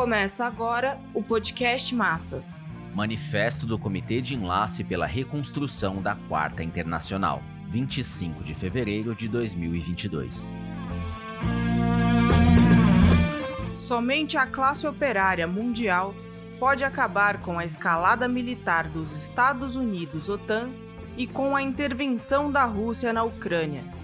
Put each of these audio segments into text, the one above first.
Começa agora o podcast Massas. Manifesto do Comitê de Enlace pela Reconstrução da Quarta Internacional, 25 de fevereiro de 2022. Somente a classe operária mundial pode acabar com a escalada militar dos Estados Unidos OTAN e com a intervenção da Rússia na Ucrânia.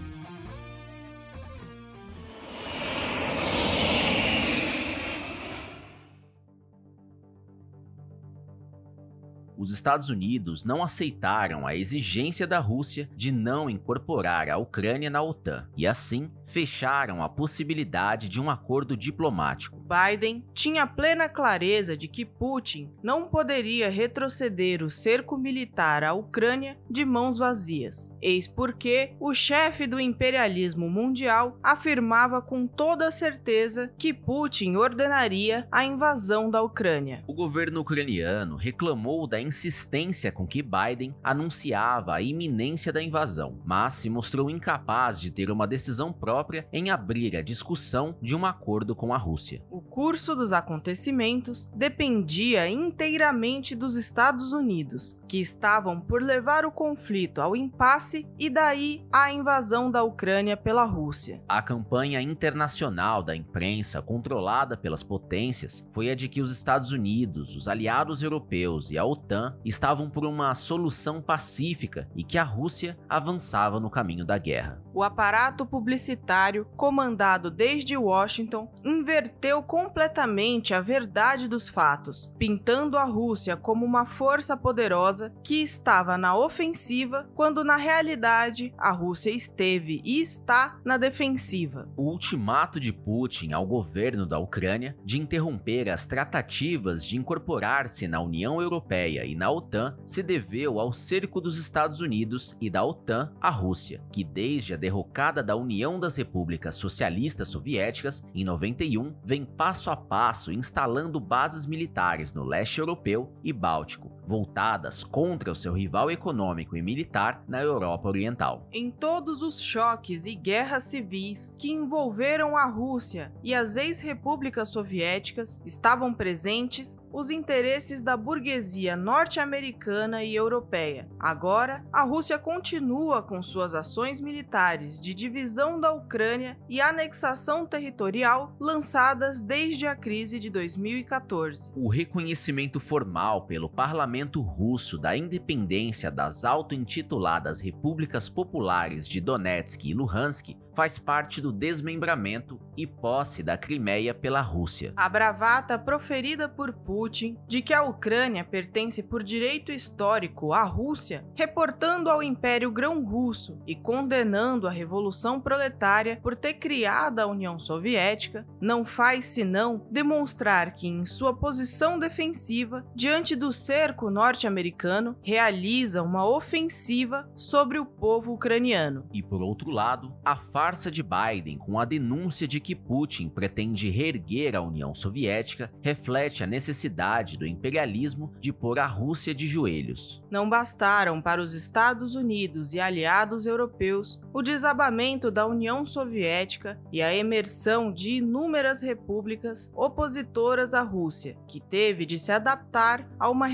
Os Estados Unidos não aceitaram a exigência da Rússia de não incorporar a Ucrânia na OTAN e, assim, fecharam a possibilidade de um acordo diplomático. Biden tinha plena clareza de que Putin não poderia retroceder o cerco militar à Ucrânia de mãos vazias. Eis porque o chefe do imperialismo mundial afirmava com toda certeza que Putin ordenaria a invasão da Ucrânia. O governo ucraniano reclamou da insistência com que Biden anunciava a iminência da invasão, mas se mostrou incapaz de ter uma decisão própria em abrir a discussão de um acordo com a Rússia. O curso dos acontecimentos dependia inteiramente dos Estados Unidos, que estavam por levar o conflito ao impasse e daí à invasão da Ucrânia pela Rússia. A campanha internacional da imprensa controlada pelas potências foi a de que os Estados Unidos, os aliados europeus e a OTAN estavam por uma solução pacífica e que a Rússia avançava no caminho da guerra. O aparato publicitário, comandado desde Washington, inverteu completamente a verdade dos fatos, pintando a Rússia como uma força poderosa que estava na ofensiva, quando na realidade a Rússia esteve e está na defensiva. O ultimato de Putin ao governo da Ucrânia de interromper as tratativas de incorporar-se na União Europeia e na OTAN se deveu ao cerco dos Estados Unidos e da OTAN à Rússia, que desde a derrocada da União das Repúblicas Socialistas Soviéticas em 91 vem passo a passo instalando bases militares no leste europeu e báltico, voltadas contra o seu rival econômico e militar na Europa Oriental. Em todos os choques e guerras civis que envolveram a Rússia e as ex-repúblicas soviéticas, estavam presentes os interesses da burguesia norte-americana e europeia. Agora, a Rússia continua com suas ações militares de divisão da Ucrânia e anexação territorial lançadas desde a crise de 2014. O reconhecimento formal pelo parlamento russo da independência das auto-intituladas repúblicas populares de Donetsk e Luhansk faz parte do desmembramento e posse da Crimeia pela Rússia. A bravata proferida por Putin de que a Ucrânia pertence por direito histórico à Rússia, reportando ao Império Grão-Russo e condenando a Revolução Proletária por ter criado a União Soviética, não faz senão demonstrar que, em sua posição defensiva diante do cerco norte-americano, realiza uma ofensiva sobre o povo ucraniano. E por outro lado, a farsa de Biden com a denúncia de que Putin pretende reerguer a União Soviética reflete a necessidade do imperialismo de pôr a Rússia de joelhos. Não bastaram para os Estados Unidos e aliados europeus o desabamento da União Soviética e a emersão de inúmeras repúblicas opositoras à Rússia, que teve de se adaptar a uma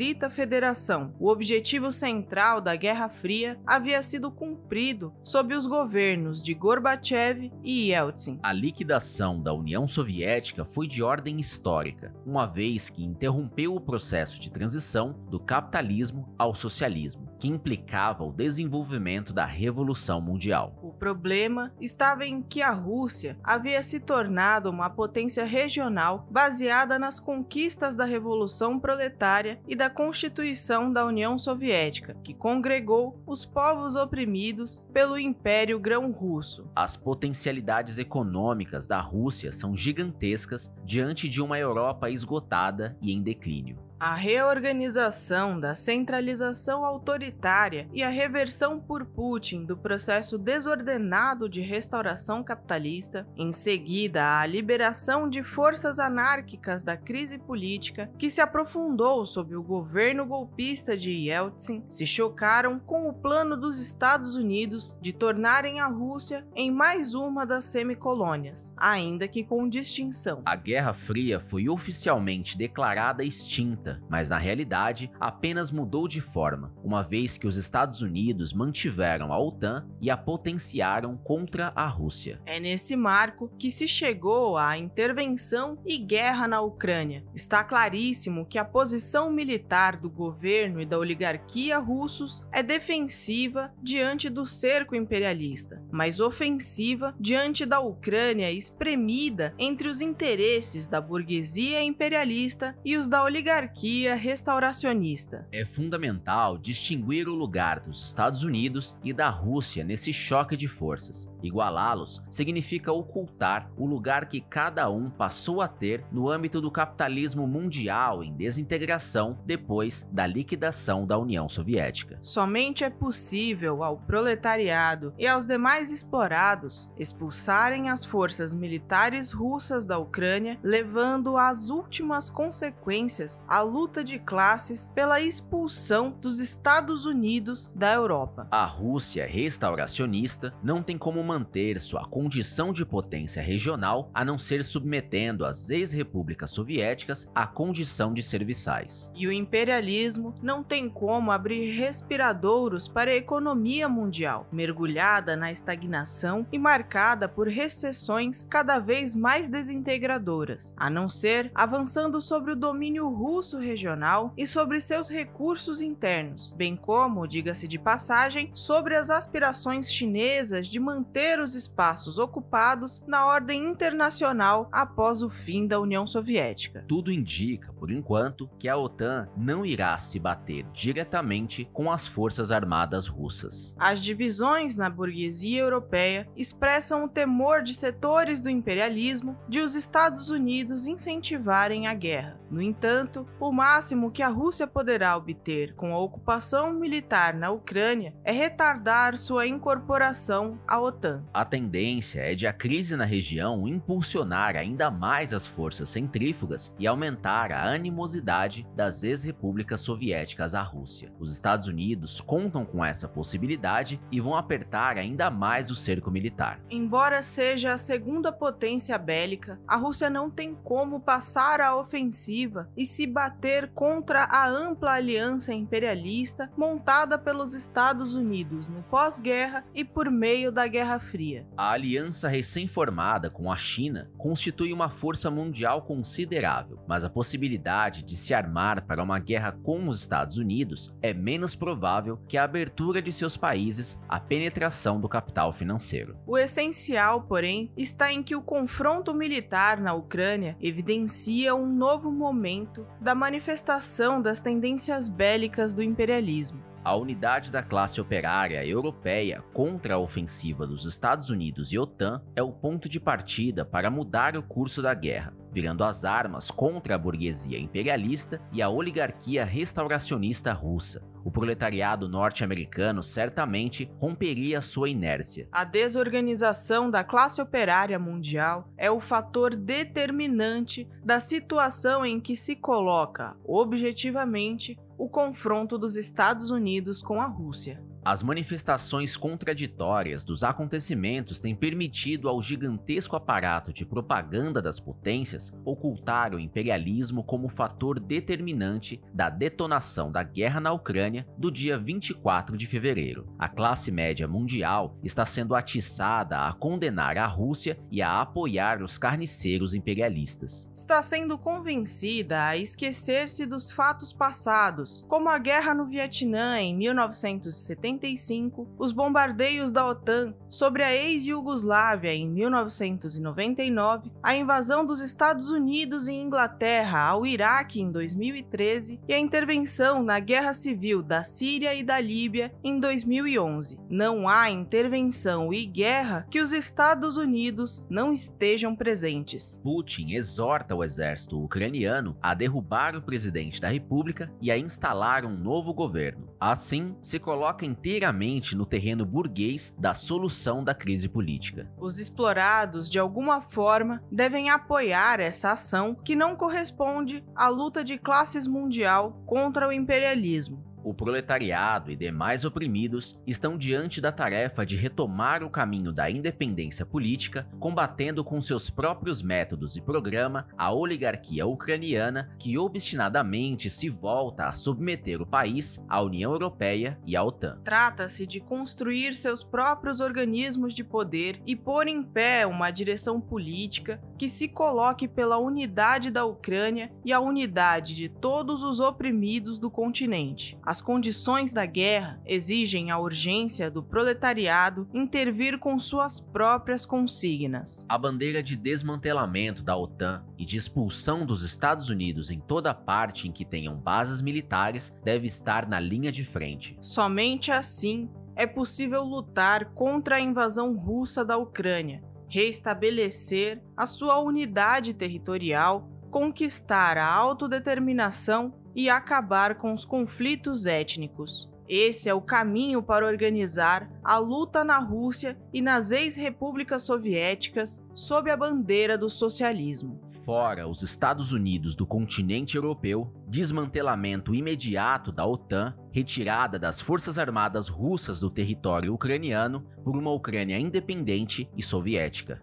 restrita federação. O objetivo central da Guerra Fria havia sido cumprido sob os governos de Gorbachev e Yeltsin. A liquidação da União Soviética foi de ordem histórica, uma vez que interrompeu o processo de transição do capitalismo ao socialismo, que implicava o desenvolvimento da Revolução Mundial. O problema estava em que a Rússia havia se tornado uma potência regional baseada nas conquistas da Revolução Proletária e da Constituição da União Soviética, que congregou os povos oprimidos pelo Império Grão-Russo. As potencialidades econômicas da Rússia são gigantescas diante de uma Europa esgotada e em declínio. A reorganização da centralização autoritária e a reversão por Putin do processo desordenado de restauração capitalista, em seguida a liberação de forças anárquicas da crise política que se aprofundou sob o governo golpista de Yeltsin, se chocaram com o plano dos Estados Unidos de tornarem a Rússia em mais uma das semicolônias, ainda que com distinção. A Guerra Fria foi oficialmente declarada extinta, mas na realidade apenas mudou de forma, uma vez que os Estados Unidos mantiveram a OTAN e a potenciaram contra a Rússia. É nesse marco que se chegou à intervenção e guerra na Ucrânia. Está claríssimo que a posição militar do governo e da oligarquia russos é defensiva diante do cerco imperialista, mas ofensiva diante da Ucrânia espremida entre os interesses da burguesia imperialista e os da oligarquia restauracionista. É fundamental distinguir o lugar dos Estados Unidos e da Rússia nesse choque de forças. Igualá-los significa ocultar o lugar que cada um passou a ter no âmbito do capitalismo mundial em desintegração depois da liquidação da União Soviética. Somente é possível ao proletariado e aos demais explorados expulsarem as forças militares russas da Ucrânia, levando às últimas consequências luta de classes pela expulsão dos Estados Unidos da Europa. A Rússia restauracionista não tem como manter sua condição de potência regional a não ser submetendo as ex-repúblicas soviéticas à condição de serviçais. E o imperialismo não tem como abrir respiradouros para a economia mundial, mergulhada na estagnação e marcada por recessões cada vez mais desintegradoras, a não ser avançando sobre o domínio russo regional e sobre seus recursos internos, bem como, diga-se de passagem, sobre as aspirações chinesas de manter os espaços ocupados na ordem internacional após o fim da União Soviética. Tudo indica, por enquanto, que a OTAN não irá se bater diretamente com as forças armadas russas. As divisões na burguesia europeia expressam o temor de setores do imperialismo de os Estados Unidos incentivarem a guerra. No entanto, o máximo que a Rússia poderá obter com a ocupação militar na Ucrânia é retardar sua incorporação à OTAN. A tendência é de a crise na região impulsionar ainda mais as forças centrífugas e aumentar a animosidade das ex-repúblicas soviéticas à Rússia. Os Estados Unidos contam com essa possibilidade e vão apertar ainda mais o cerco militar. Embora seja a segunda potência bélica, a Rússia não tem como passar a ofensiva e se bater contra a ampla aliança imperialista montada pelos Estados Unidos no pós-guerra e por meio da Guerra Fria. A aliança recém-formada com a China constitui uma força mundial considerável, mas a possibilidade de se armar para uma guerra com os Estados Unidos é menos provável que a abertura de seus países à penetração do capital financeiro. O essencial, porém, está em que o confronto militar na Ucrânia evidencia um novo momento da manifestação das tendências bélicas do imperialismo. A unidade da classe operária europeia contra a ofensiva dos Estados Unidos e OTAN é o ponto de partida para mudar o curso da guerra, virando as armas contra a burguesia imperialista e a oligarquia restauracionista russa. O proletariado norte-americano certamente romperia sua inércia. A desorganização da classe operária mundial é o fator determinante da situação em que se coloca, objetivamente, o confronto dos Estados Unidos com a Rússia. As manifestações contraditórias dos acontecimentos têm permitido ao gigantesco aparato de propaganda das potências ocultar o imperialismo como fator determinante da detonação da guerra na Ucrânia do dia 24 de fevereiro. A classe média mundial está sendo atiçada a condenar a Rússia e a apoiar os carniceiros imperialistas. Está sendo convencida a esquecer-se dos fatos passados, como a guerra no Vietnã em 1970 1985, os bombardeios da OTAN sobre a ex-Yugoslávia em 1999, a invasão dos Estados Unidos e Inglaterra ao Iraque em 2013 e a intervenção na guerra civil da Síria e da Líbia em 2011. Não há intervenção e guerra que os Estados Unidos não estejam presentes. Putin exorta o exército ucraniano a derrubar o presidente da República e a instalar um novo governo. Assim, se coloca inteiramente no terreno burguês da solução da crise política. Os explorados, de alguma forma, devem apoiar essa ação que não corresponde à luta de classes mundial contra o imperialismo o proletariado e demais oprimidos estão diante da tarefa de retomar o caminho da independência política, combatendo com seus próprios métodos e programa a oligarquia ucraniana que obstinadamente se volta a submeter o país à União Europeia e à OTAN. Trata-se de construir seus próprios organismos de poder e pôr em pé uma direção política que se coloque pela unidade da Ucrânia e a unidade de todos os oprimidos do continente. As condições da guerra exigem a urgência do proletariado intervir com suas próprias consignas. A bandeira de desmantelamento da OTAN e de expulsão dos Estados Unidos em toda parte em que tenham bases militares deve estar na linha de frente. Somente assim é possível lutar contra a invasão russa da Ucrânia, restabelecer a sua unidade territorial, conquistar a autodeterminação e acabar com os conflitos étnicos. Esse é o caminho para organizar a luta na Rússia e nas ex-repúblicas soviéticas sob a bandeira do socialismo. Fora os Estados Unidos do continente europeu, desmantelamento imediato da OTAN, retirada das forças armadas russas do território ucraniano por uma Ucrânia independente e soviética.